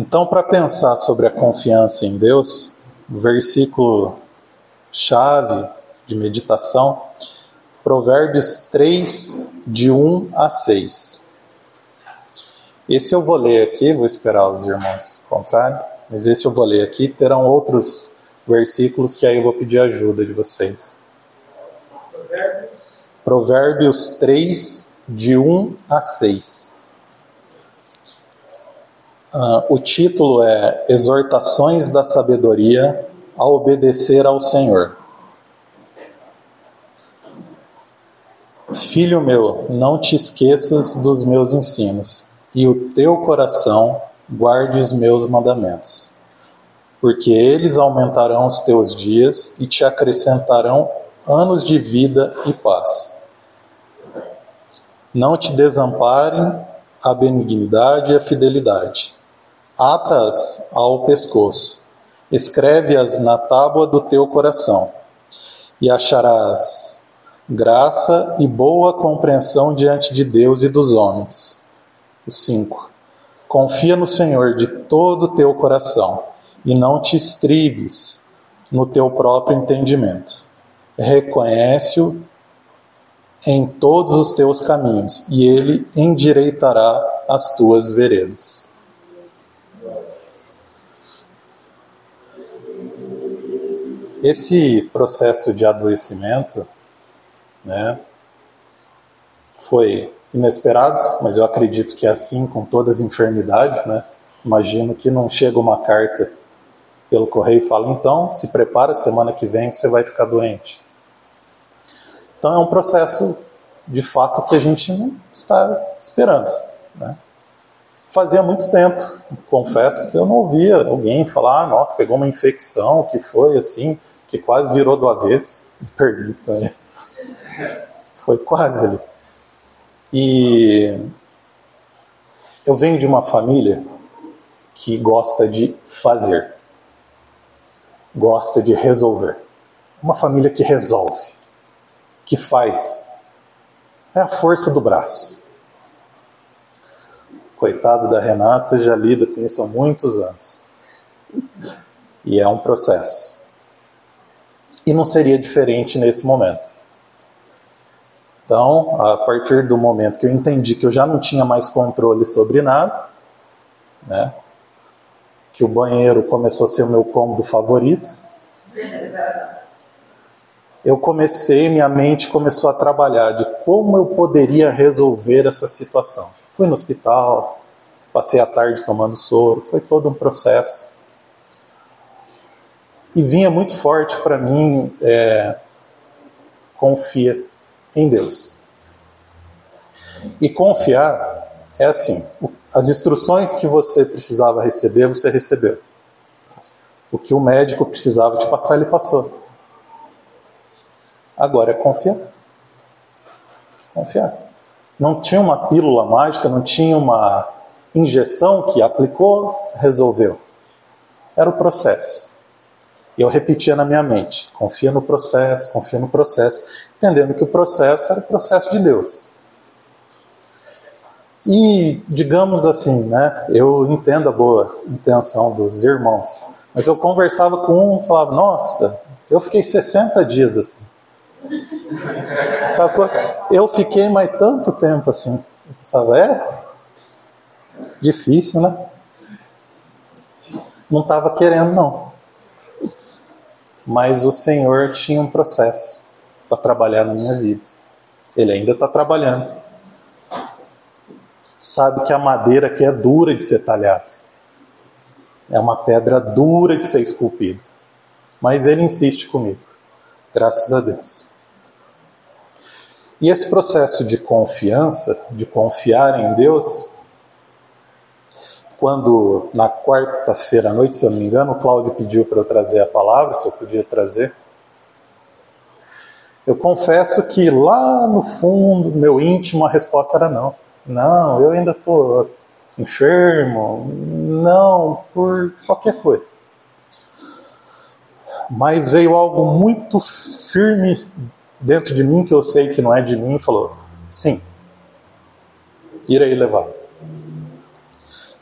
Então, para pensar sobre a confiança em Deus, o versículo chave de meditação, Provérbios 3, de 1 a 6. Esse eu vou ler aqui, vou esperar os irmãos encontrarem, mas esse eu vou ler aqui. Terão outros versículos que aí eu vou pedir ajuda de vocês. Provérbios, Provérbios 3, de 1 a 6. Uh, o título é Exortações da Sabedoria a Obedecer ao Senhor. Filho meu, não te esqueças dos meus ensinos, e o teu coração guarde os meus mandamentos, porque eles aumentarão os teus dias e te acrescentarão anos de vida e paz. Não te desamparem a benignidade e a fidelidade Ata-as ao pescoço, escreve-as na tábua do teu coração, e acharás graça e boa compreensão diante de Deus e dos homens. 5. Confia no Senhor de todo o teu coração e não te estribes no teu próprio entendimento. Reconhece-o em todos os teus caminhos e ele endireitará as tuas veredas. Esse processo de adoecimento né, foi inesperado, mas eu acredito que é assim com todas as enfermidades. Né? Imagino que não chega uma carta pelo correio e fala: então, se prepara, semana que vem você vai ficar doente. Então é um processo de fato que a gente não está esperando. Né? Fazia muito tempo, confesso, que eu não ouvia alguém falar: ah, nossa, pegou uma infecção, que foi assim que quase virou do avesso, me permita. Né? Foi quase ali. E eu venho de uma família que gosta de fazer, gosta de resolver. Uma família que resolve, que faz. É a força do braço. Coitado da Renata, já lida com isso há muitos anos. E é um processo e não seria diferente nesse momento. Então, a partir do momento que eu entendi que eu já não tinha mais controle sobre nada, né, que o banheiro começou a ser o meu cômodo favorito, eu comecei, minha mente começou a trabalhar de como eu poderia resolver essa situação. Fui no hospital, passei a tarde tomando soro, foi todo um processo e vinha muito forte para mim é, confia em Deus. E confiar é assim: as instruções que você precisava receber, você recebeu. O que o médico precisava te passar, ele passou. Agora é confiar. Confiar. Não tinha uma pílula mágica, não tinha uma injeção que aplicou, resolveu. Era o processo. Eu repetia na minha mente: confia no processo, confia no processo, entendendo que o processo era o processo de Deus. E, digamos assim, né, eu entendo a boa intenção dos irmãos, mas eu conversava com um e falava: Nossa, eu fiquei 60 dias assim. Sabe, eu fiquei mais tanto tempo assim. Eu pensava, é difícil, né? Não estava querendo, não. Mas o Senhor tinha um processo para trabalhar na minha vida. Ele ainda está trabalhando. Sabe que a madeira aqui é dura de ser talhada. É uma pedra dura de ser esculpida. Mas ele insiste comigo. Graças a Deus. E esse processo de confiança, de confiar em Deus, quando na quarta-feira à noite, se eu não me engano, o Cláudio pediu para eu trazer a palavra, se eu podia trazer. Eu confesso que lá no fundo, meu íntimo, a resposta era não. Não, eu ainda estou enfermo, não, por qualquer coisa. Mas veio algo muito firme dentro de mim, que eu sei que não é de mim, e falou: sim, irei levar.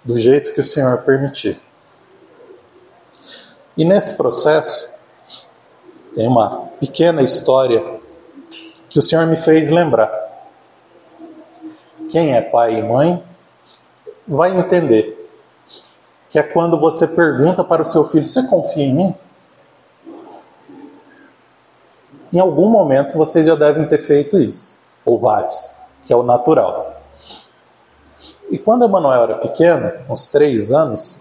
do jeito que o Senhor permitir. E nesse processo, tem uma pequena história que o Senhor me fez lembrar. Quem é pai e mãe vai entender que é quando você pergunta para o seu filho: Você confia em mim? Em algum momento vocês já devem ter feito isso, ou vários, que é o natural. E quando Emanuel era pequeno, uns três anos,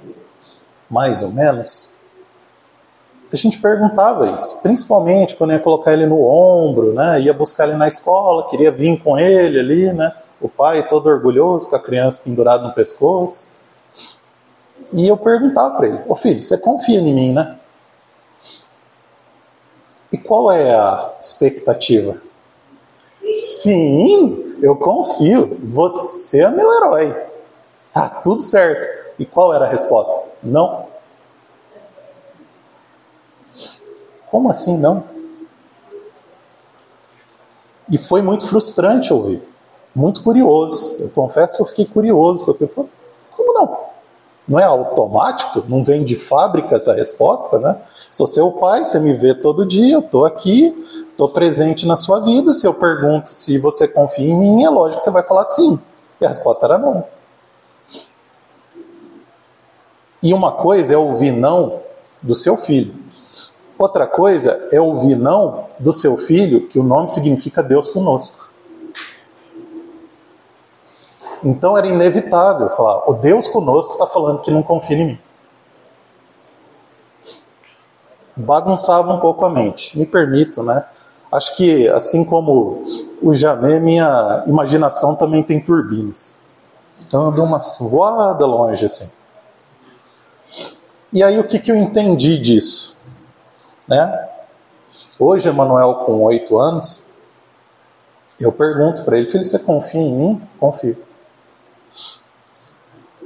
mais ou menos, a gente perguntava isso, principalmente quando ia colocar ele no ombro, né? ia buscar ele na escola, queria vir com ele ali, né? o pai todo orgulhoso com a criança pendurada no pescoço. E eu perguntava para ele: Ô filho, você confia em mim, né? Qual é a expectativa? Sim, Sim eu confio. Você é meu herói. Tá tudo certo. E qual era a resposta? Não. Como assim não? E foi muito frustrante ouvir. Muito curioso. Eu confesso que eu fiquei curioso, eu falei, como não? Não é automático? Não vem de fábrica essa resposta, né? Sou seu pai, você me vê todo dia, eu estou aqui, estou presente na sua vida. Se eu pergunto se você confia em mim, é lógico que você vai falar sim. E a resposta era não. E uma coisa é ouvir não do seu filho. Outra coisa é ouvir não do seu filho, que o nome significa Deus conosco. Então era inevitável falar: o Deus conosco está falando que não confia em mim. Bagunçava um pouco a mente, me permito, né? Acho que, assim como o Jamé, minha imaginação também tem turbinas. Então eu dou uma voada longe assim. E aí o que, que eu entendi disso? Né? Hoje, Emanuel, com oito anos, eu pergunto para ele, filho, você confia em mim? Confio.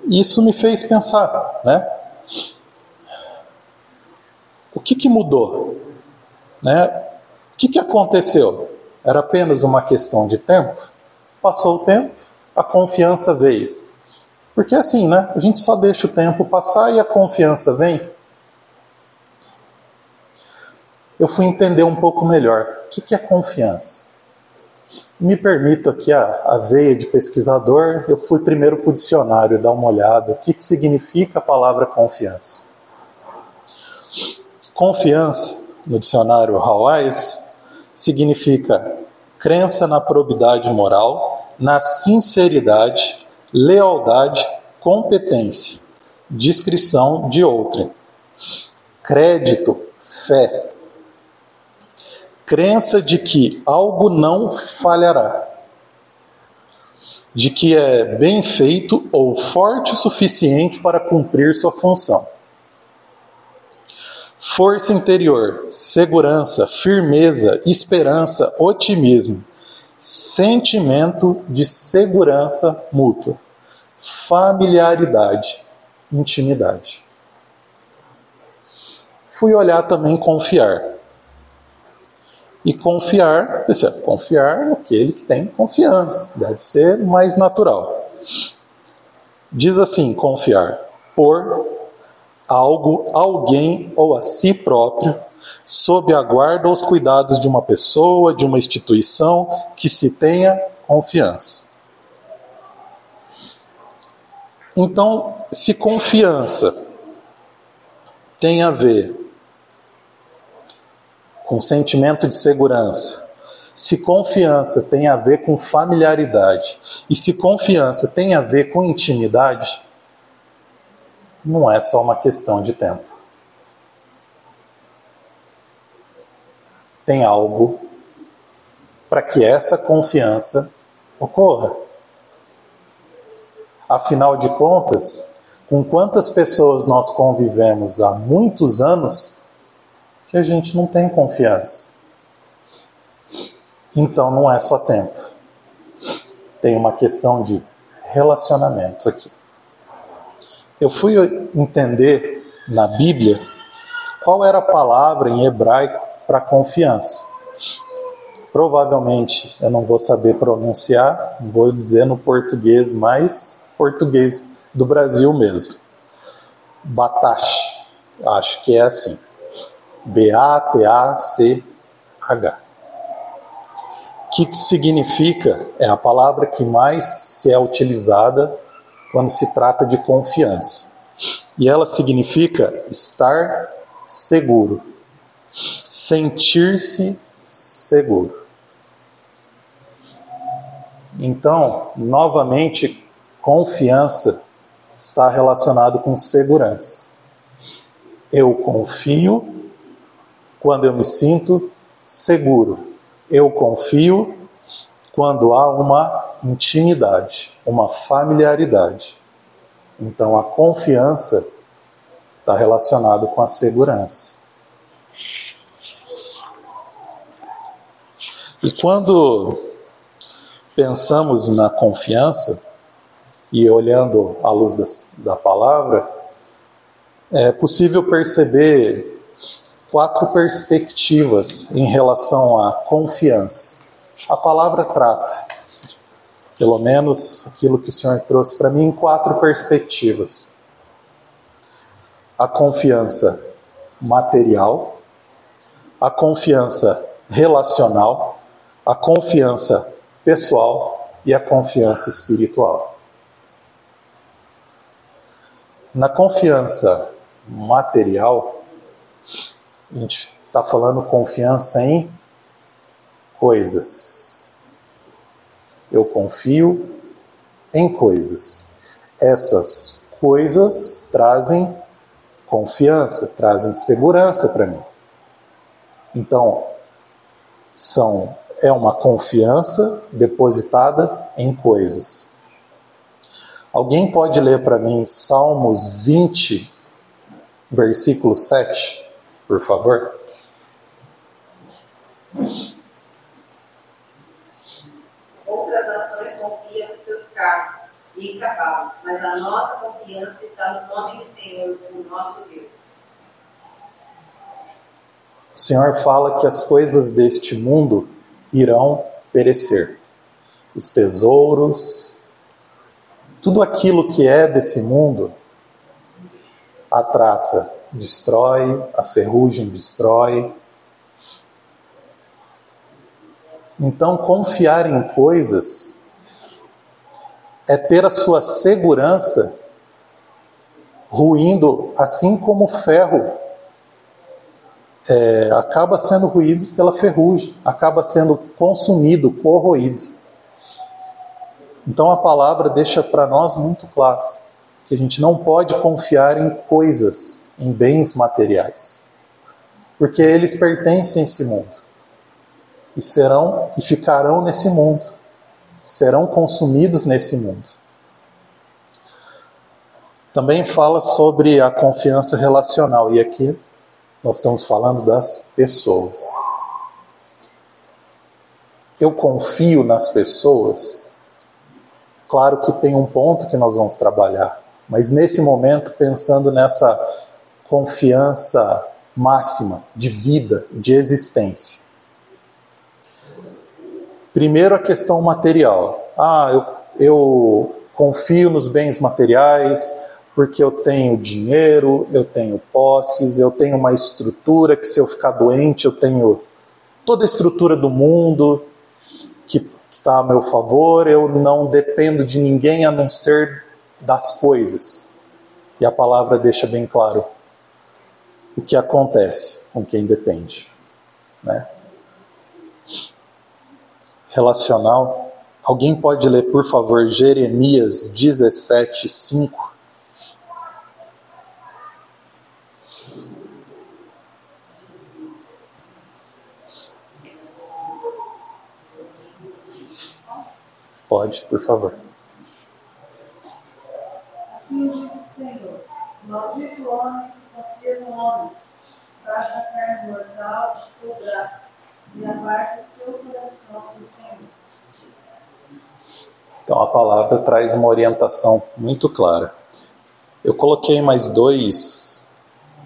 Isso me fez pensar, né? O que, que mudou? Né? O que, que aconteceu? Era apenas uma questão de tempo? Passou o tempo, a confiança veio. Porque assim, né? A gente só deixa o tempo passar e a confiança vem. Eu fui entender um pouco melhor o que, que é confiança. Me permito aqui a, a veia de pesquisador, eu fui primeiro para o dicionário dar uma olhada. O que, que significa a palavra confiança? Confiança, no dicionário Hawais, significa crença na probidade moral, na sinceridade, lealdade, competência, discrição de outrem, crédito, fé, crença de que algo não falhará, de que é bem feito ou forte o suficiente para cumprir sua função. Força interior, segurança, firmeza, esperança, otimismo, sentimento de segurança mútua, familiaridade, intimidade. Fui olhar também confiar. E confiar, confiar naquele que tem confiança, deve ser mais natural. Diz assim: confiar por algo, alguém ou a si próprio, sob a guarda ou os cuidados de uma pessoa, de uma instituição que se tenha confiança. Então, se confiança tem a ver com sentimento de segurança, se confiança tem a ver com familiaridade e se confiança tem a ver com intimidade, não é só uma questão de tempo. Tem algo para que essa confiança ocorra. Afinal de contas, com quantas pessoas nós convivemos há muitos anos que a gente não tem confiança. Então não é só tempo. Tem uma questão de relacionamento aqui. Eu fui entender na Bíblia qual era a palavra em hebraico para confiança. Provavelmente eu não vou saber pronunciar, vou dizer no português mais português do Brasil mesmo. Batache, acho que é assim. B-A-T-A-C-H. Que significa, é a palavra que mais se é utilizada quando se trata de confiança. E ela significa estar seguro, sentir-se seguro. Então, novamente, confiança está relacionado com segurança. Eu confio quando eu me sinto seguro. Eu confio quando há uma intimidade, uma familiaridade. Então, a confiança está relacionado com a segurança. E quando pensamos na confiança, e olhando à luz da palavra, é possível perceber quatro perspectivas em relação à confiança. A palavra trata, pelo menos aquilo que o Senhor trouxe para mim, em quatro perspectivas: a confiança material, a confiança relacional, a confiança pessoal e a confiança espiritual. Na confiança material, a gente está falando confiança em coisas. Eu confio em coisas. Essas coisas trazem confiança, trazem segurança para mim. Então, são é uma confiança depositada em coisas. Alguém pode ler para mim Salmos 20, versículo 7, por favor? Outras nações confiam em seus carros e em cavalos, mas a nossa confiança está no nome do Senhor, o nosso Deus. O Senhor fala que as coisas deste mundo irão perecer. Os tesouros, tudo aquilo que é desse mundo, a traça destrói, a ferrugem destrói. Então, confiar em coisas é ter a sua segurança ruindo, assim como o ferro é, acaba sendo ruído pela ferrugem, acaba sendo consumido, corroído. Então a palavra deixa para nós muito claro que a gente não pode confiar em coisas, em bens materiais, porque eles pertencem a esse mundo e serão e ficarão nesse mundo, serão consumidos nesse mundo. Também fala sobre a confiança relacional e aqui nós estamos falando das pessoas. Eu confio nas pessoas. Claro que tem um ponto que nós vamos trabalhar, mas nesse momento, pensando nessa confiança máxima de vida, de existência. Primeiro, a questão material. Ah, eu, eu confio nos bens materiais, porque eu tenho dinheiro, eu tenho posses, eu tenho uma estrutura que se eu ficar doente eu tenho toda a estrutura do mundo que está a meu favor, eu não dependo de ninguém a não ser das coisas. E a palavra deixa bem claro o que acontece com quem depende. Né? Relacional. Alguém pode ler, por favor, Jeremias 17, 5? Pode, por favor. Assim diz o Senhor: Maldito o homem que confia no homem, faz da carne mortal o seu braço e aparta seu coração do Senhor. Então a palavra traz uma orientação muito clara. Eu coloquei mais dois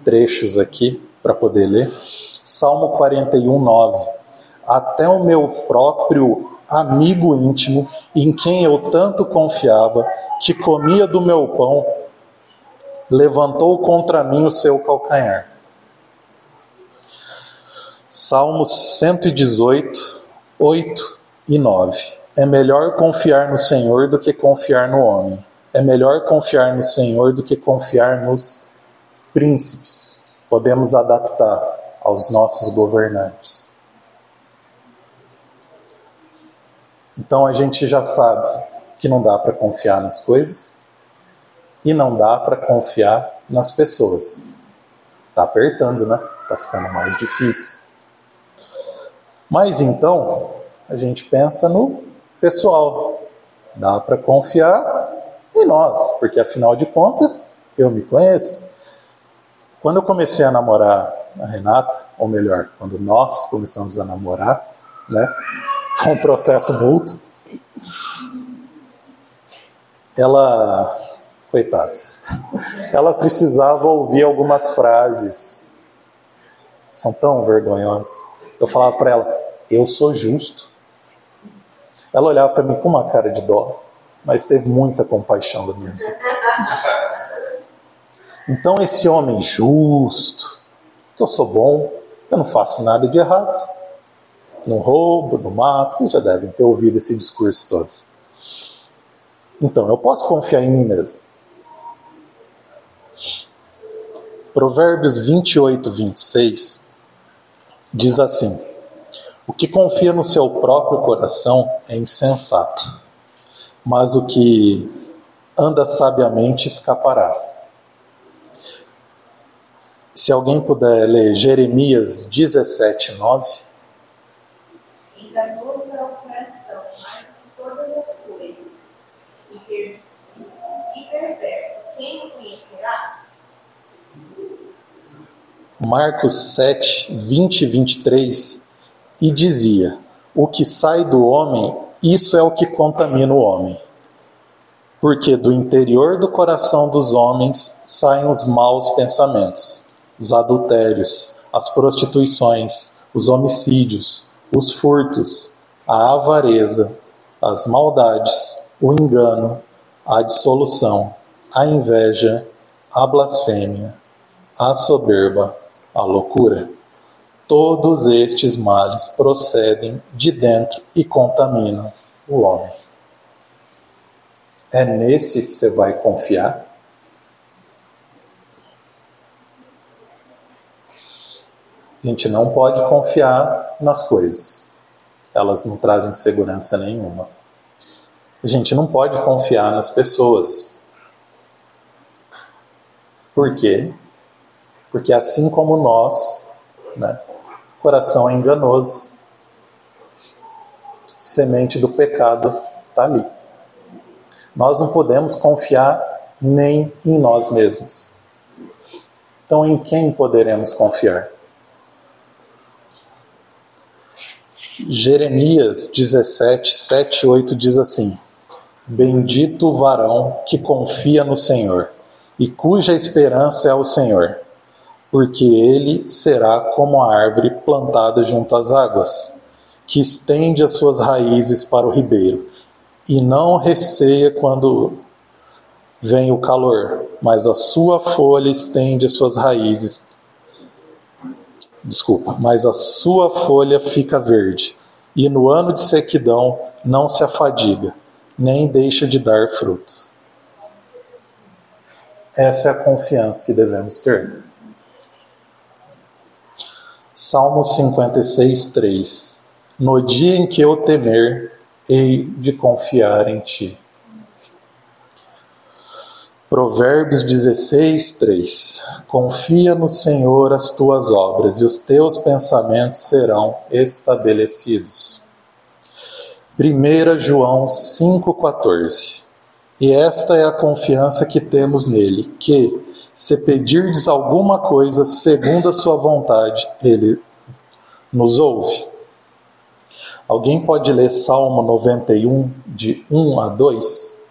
trechos aqui para poder ler. Salmo 41, 9. Até o meu próprio amigo íntimo, em quem eu tanto confiava, que comia do meu pão, levantou contra mim o seu calcanhar. Salmos 118, 8 e 9. É melhor confiar no Senhor do que confiar no homem. É melhor confiar no Senhor do que confiar nos príncipes. Podemos adaptar aos nossos governantes. Então a gente já sabe que não dá para confiar nas coisas e não dá para confiar nas pessoas. Tá apertando, né? Tá ficando mais difícil. Mas então, a gente pensa no pessoal. Dá para confiar em nós, porque afinal de contas, eu me conheço. Quando eu comecei a namorar a Renata, ou melhor, quando nós começamos a namorar, né? Foi um processo mútuo. Ela, coitada, ela precisava ouvir algumas frases. São tão vergonhosas. Eu falava para ela: Eu sou justo. Ela olhava para mim com uma cara de dó, mas teve muita compaixão da minha vida. Então, esse homem justo, que eu sou bom, eu não faço nada de errado. Não roubo, não mato, vocês já devem ter ouvido esse discurso todo. Então, eu posso confiar em mim mesmo. Provérbios 28, 26 diz assim: O que confia no seu próprio coração é insensato, mas o que anda sabiamente escapará. Se alguém puder ler Jeremias 17, 9. Enganoso é o coração, mais do que todas as coisas, e, per... e perverso, quem o conhecerá? Marcos 7, 20 e 23, e dizia: O que sai do homem, isso é o que contamina o homem. Porque do interior do coração dos homens saem os maus pensamentos, os adultérios, as prostituições, os homicídios, os furtos, a avareza, as maldades, o engano, a dissolução, a inveja, a blasfêmia, a soberba, a loucura. Todos estes males procedem de dentro e contaminam o homem. É nesse que você vai confiar? A gente não pode confiar nas coisas. Elas não trazem segurança nenhuma. A gente não pode confiar nas pessoas. Por quê? Porque assim como nós, né, o coração é enganoso. Semente do pecado está ali. Nós não podemos confiar nem em nós mesmos. Então, em quem poderemos confiar? Jeremias 17, 7 e 8 diz assim: Bendito o varão que confia no Senhor e cuja esperança é o Senhor porque ele será como a árvore plantada junto às águas, que estende as suas raízes para o ribeiro, e não receia quando vem o calor, mas a sua folha estende as suas raízes. Desculpa, mas a sua folha fica verde, e no ano de sequidão não se afadiga, nem deixa de dar frutos. Essa é a confiança que devemos ter. Salmo 56, 3 No dia em que eu temer, hei de confiar em ti. Provérbios 16, 3 Confia no Senhor as tuas obras, e os teus pensamentos serão estabelecidos. 1 João 5,14 E esta é a confiança que temos nele, que, se pedirdes alguma coisa segundo a sua vontade, ele nos ouve. Alguém pode ler Salmo 91, de 1 a 2?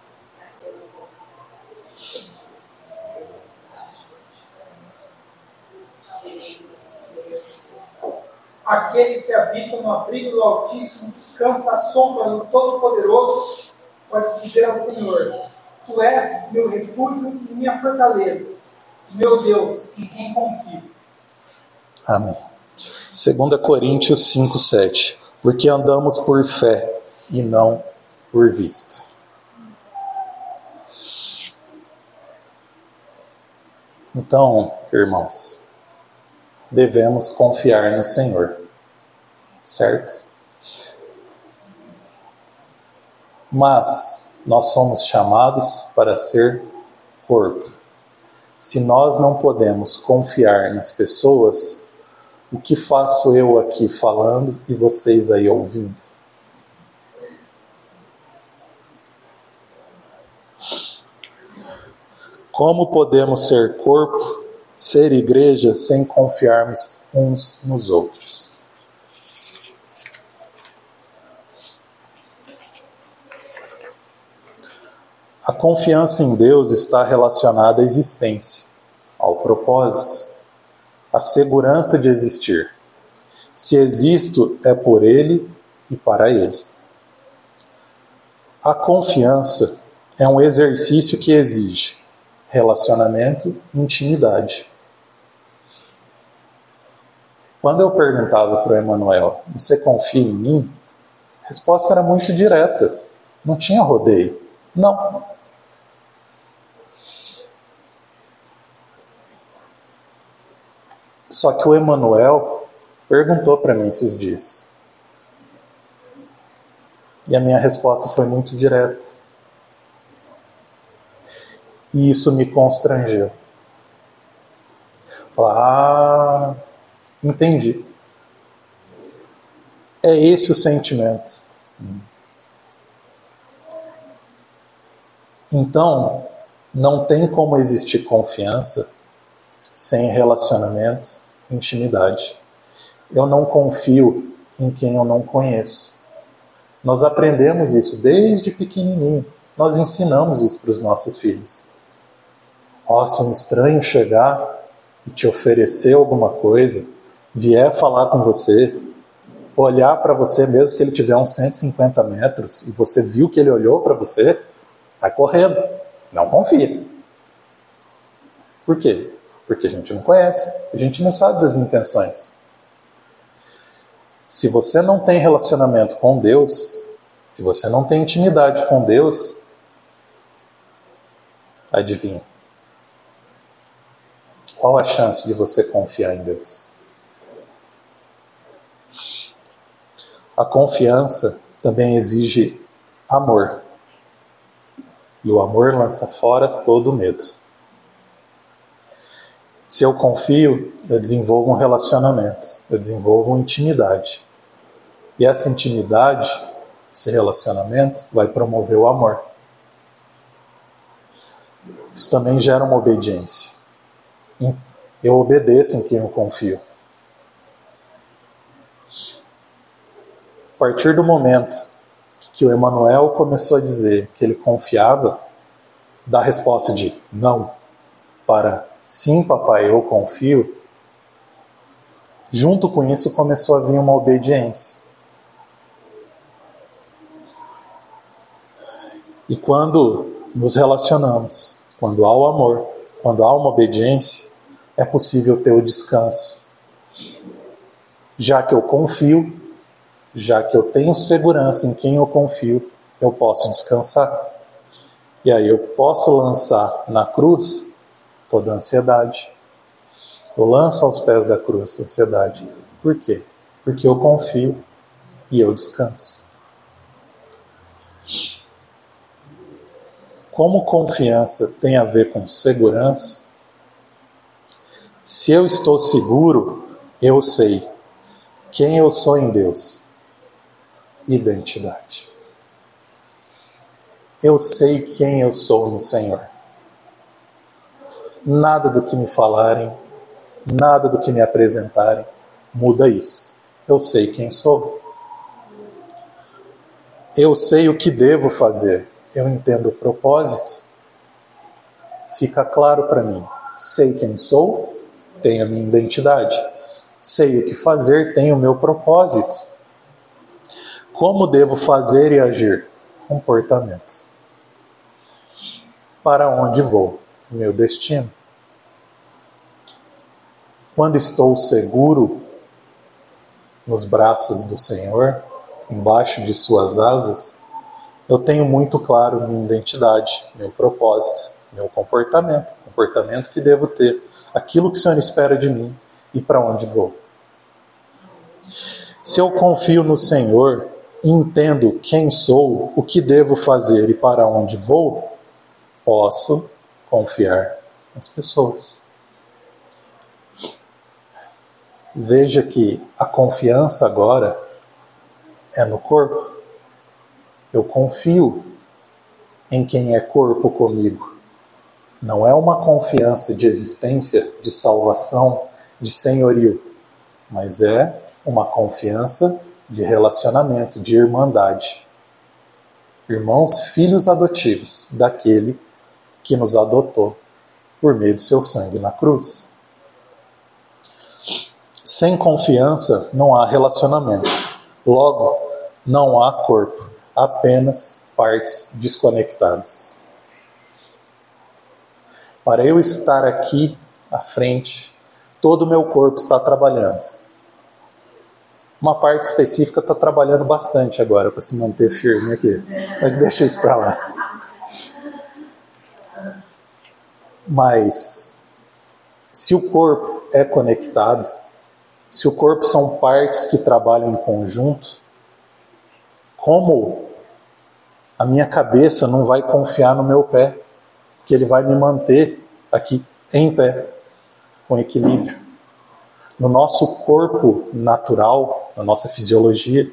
Aquele que habita no abrigo do Altíssimo, descansa à sombra do Todo-Poderoso, pode dizer ao Senhor: Tu és meu refúgio e minha fortaleza, meu Deus, em quem confio. Amém. 2 Coríntios 5, 7. Porque andamos por fé e não por vista. Então, irmãos, devemos confiar no Senhor, certo? Mas nós somos chamados para ser corpo. Se nós não podemos confiar nas pessoas, o que faço eu aqui falando e vocês aí ouvindo? Como podemos ser corpo, ser igreja, sem confiarmos uns nos outros? A confiança em Deus está relacionada à existência, ao propósito, à segurança de existir. Se existo, é por Ele e para Ele. A confiança é um exercício que exige relacionamento intimidade. Quando eu perguntava para o Emanuel, você confia em mim? A resposta era muito direta, não tinha rodeio. Não. Só que o Emanuel perguntou para mim esses dias. E a minha resposta foi muito direta. E isso me constrangeu. Falar, ah, entendi. É esse o sentimento. Então, não tem como existir confiança sem relacionamento, intimidade. Eu não confio em quem eu não conheço. Nós aprendemos isso desde pequenininho. Nós ensinamos isso para os nossos filhos. Se um estranho chegar e te oferecer alguma coisa, vier falar com você, olhar para você mesmo que ele tiver uns 150 metros e você viu que ele olhou para você, sai correndo. Não confia. Por quê? Porque a gente não conhece, a gente não sabe das intenções. Se você não tem relacionamento com Deus, se você não tem intimidade com Deus, adivinha? Qual a chance de você confiar em Deus? A confiança também exige amor. E o amor lança fora todo medo. Se eu confio, eu desenvolvo um relacionamento, eu desenvolvo uma intimidade. E essa intimidade, esse relacionamento, vai promover o amor. Isso também gera uma obediência eu obedeço em quem eu confio. A partir do momento que o Emanuel começou a dizer que ele confiava, da resposta de não para sim, papai, eu confio, junto com isso começou a vir uma obediência. E quando nos relacionamos, quando há o amor, quando há uma obediência, é possível ter o descanso. Já que eu confio, já que eu tenho segurança em quem eu confio, eu posso descansar. E aí eu posso lançar na cruz toda a ansiedade. Eu lanço aos pés da cruz a ansiedade. Por quê? Porque eu confio e eu descanso. Como confiança tem a ver com segurança, se eu estou seguro, eu sei quem eu sou em Deus. Identidade. Eu sei quem eu sou no Senhor. Nada do que me falarem, nada do que me apresentarem muda isso. Eu sei quem sou. Eu sei o que devo fazer eu entendo o propósito, fica claro para mim. Sei quem sou, tenho a minha identidade. sei o que fazer, tenho o meu propósito. Como devo fazer e agir? Comportamento. Para onde vou? Meu destino. Quando estou seguro nos braços do Senhor, embaixo de Suas asas, eu tenho muito claro minha identidade, meu propósito, meu comportamento, comportamento que devo ter, aquilo que o Senhor espera de mim e para onde vou. Se eu confio no Senhor, entendo quem sou, o que devo fazer e para onde vou, posso confiar nas pessoas. Veja que a confiança agora é no corpo. Eu confio em quem é corpo comigo. Não é uma confiança de existência, de salvação, de senhorio, mas é uma confiança de relacionamento, de irmandade. Irmãos, filhos adotivos daquele que nos adotou por meio do seu sangue na cruz. Sem confiança não há relacionamento. Logo, não há corpo apenas partes desconectadas. Para eu estar aqui à frente, todo o meu corpo está trabalhando. Uma parte específica está trabalhando bastante agora para se manter firme aqui, mas deixa isso para lá. Mas se o corpo é conectado, se o corpo são partes que trabalham em conjunto, como a minha cabeça não vai confiar no meu pé, que ele vai me manter aqui em pé, com equilíbrio. No nosso corpo natural, na nossa fisiologia,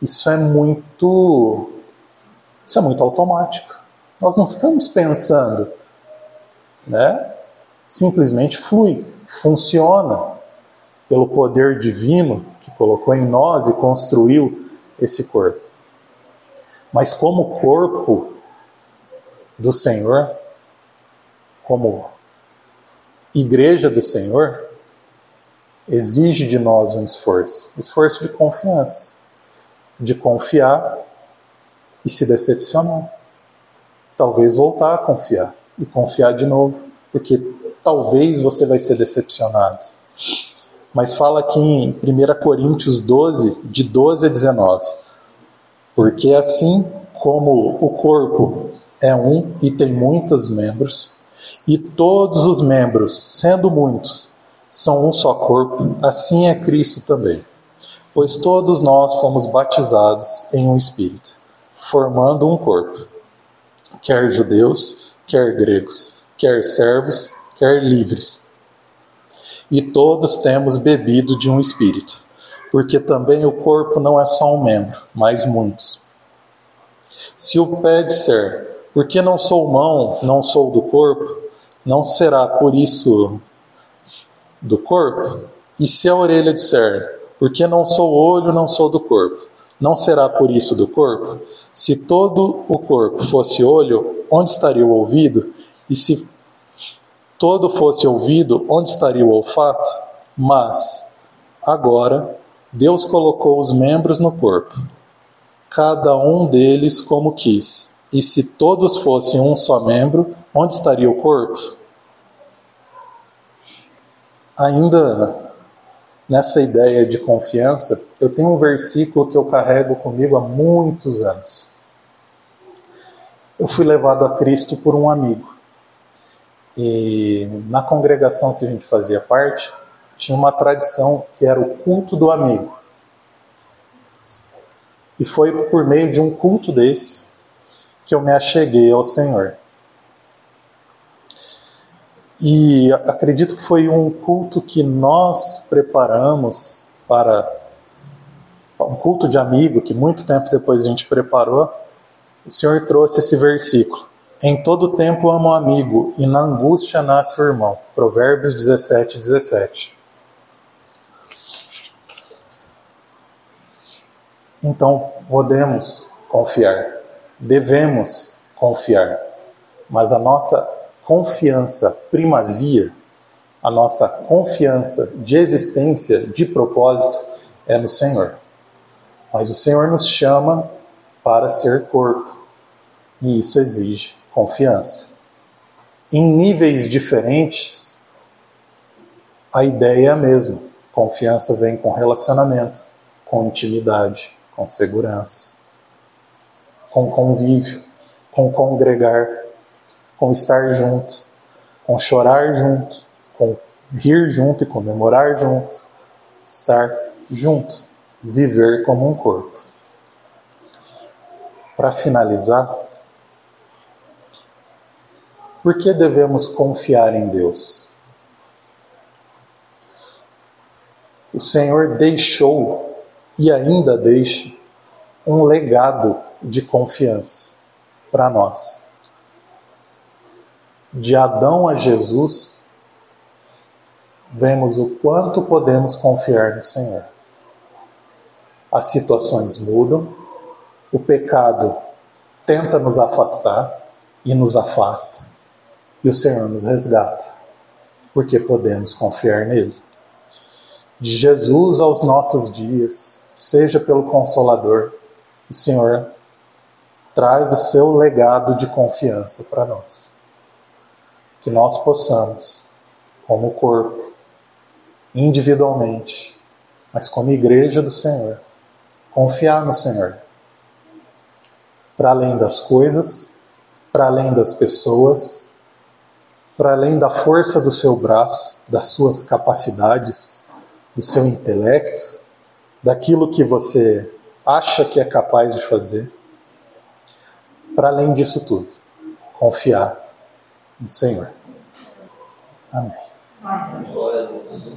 isso é muito isso é muito automático. Nós não ficamos pensando, né? Simplesmente flui, funciona pelo poder divino que colocou em nós e construiu esse corpo. Mas como corpo do Senhor, como igreja do Senhor, exige de nós um esforço, um esforço de confiança, de confiar e se decepcionar. Talvez voltar a confiar e confiar de novo, porque talvez você vai ser decepcionado mas fala aqui em 1 Coríntios 12, de 12 a 19. Porque assim como o corpo é um e tem muitos membros, e todos os membros, sendo muitos, são um só corpo, assim é Cristo também. Pois todos nós fomos batizados em um espírito, formando um corpo, quer judeus, quer gregos, quer servos, quer livres e todos temos bebido de um espírito, porque também o corpo não é só um membro, mas muitos. Se o pé disser, porque não sou mão, não sou do corpo, não será por isso do corpo? E se a orelha disser, porque não sou olho, não sou do corpo, não será por isso do corpo? Se todo o corpo fosse olho, onde estaria o ouvido? E se todo fosse ouvido, onde estaria o olfato? Mas, agora, Deus colocou os membros no corpo, cada um deles como quis. E se todos fossem um só membro, onde estaria o corpo? Ainda nessa ideia de confiança, eu tenho um versículo que eu carrego comigo há muitos anos. Eu fui levado a Cristo por um amigo. E na congregação que a gente fazia parte, tinha uma tradição que era o culto do amigo. E foi por meio de um culto desse que eu me acheguei ao Senhor. E acredito que foi um culto que nós preparamos para um culto de amigo que muito tempo depois a gente preparou. O Senhor trouxe esse versículo. Em todo tempo amo o amigo, e na angústia nasce o irmão. Provérbios 17, 17. Então, podemos confiar, devemos confiar, mas a nossa confiança primazia, a nossa confiança de existência, de propósito, é no Senhor. Mas o Senhor nos chama para ser corpo, e isso exige confiança. Em níveis diferentes, a ideia é a mesma. Confiança vem com relacionamento, com intimidade, com segurança, com convívio, com congregar, com estar junto, com chorar junto, com rir junto e comemorar junto, estar junto, viver como um corpo. Para finalizar, por que devemos confiar em Deus? O Senhor deixou e ainda deixa um legado de confiança para nós. De Adão a Jesus, vemos o quanto podemos confiar no Senhor. As situações mudam, o pecado tenta nos afastar e nos afasta, e o Senhor nos resgata, porque podemos confiar nele de Jesus aos nossos dias, seja pelo Consolador, o Senhor traz o seu legado de confiança para nós. Que nós possamos, como corpo, individualmente, mas como igreja do Senhor, confiar no Senhor. Para além das coisas, para além das pessoas, para além da força do seu braço, das suas capacidades, do seu intelecto, daquilo que você acha que é capaz de fazer, para além disso tudo, confiar no Senhor. Amém. Glória a Deus.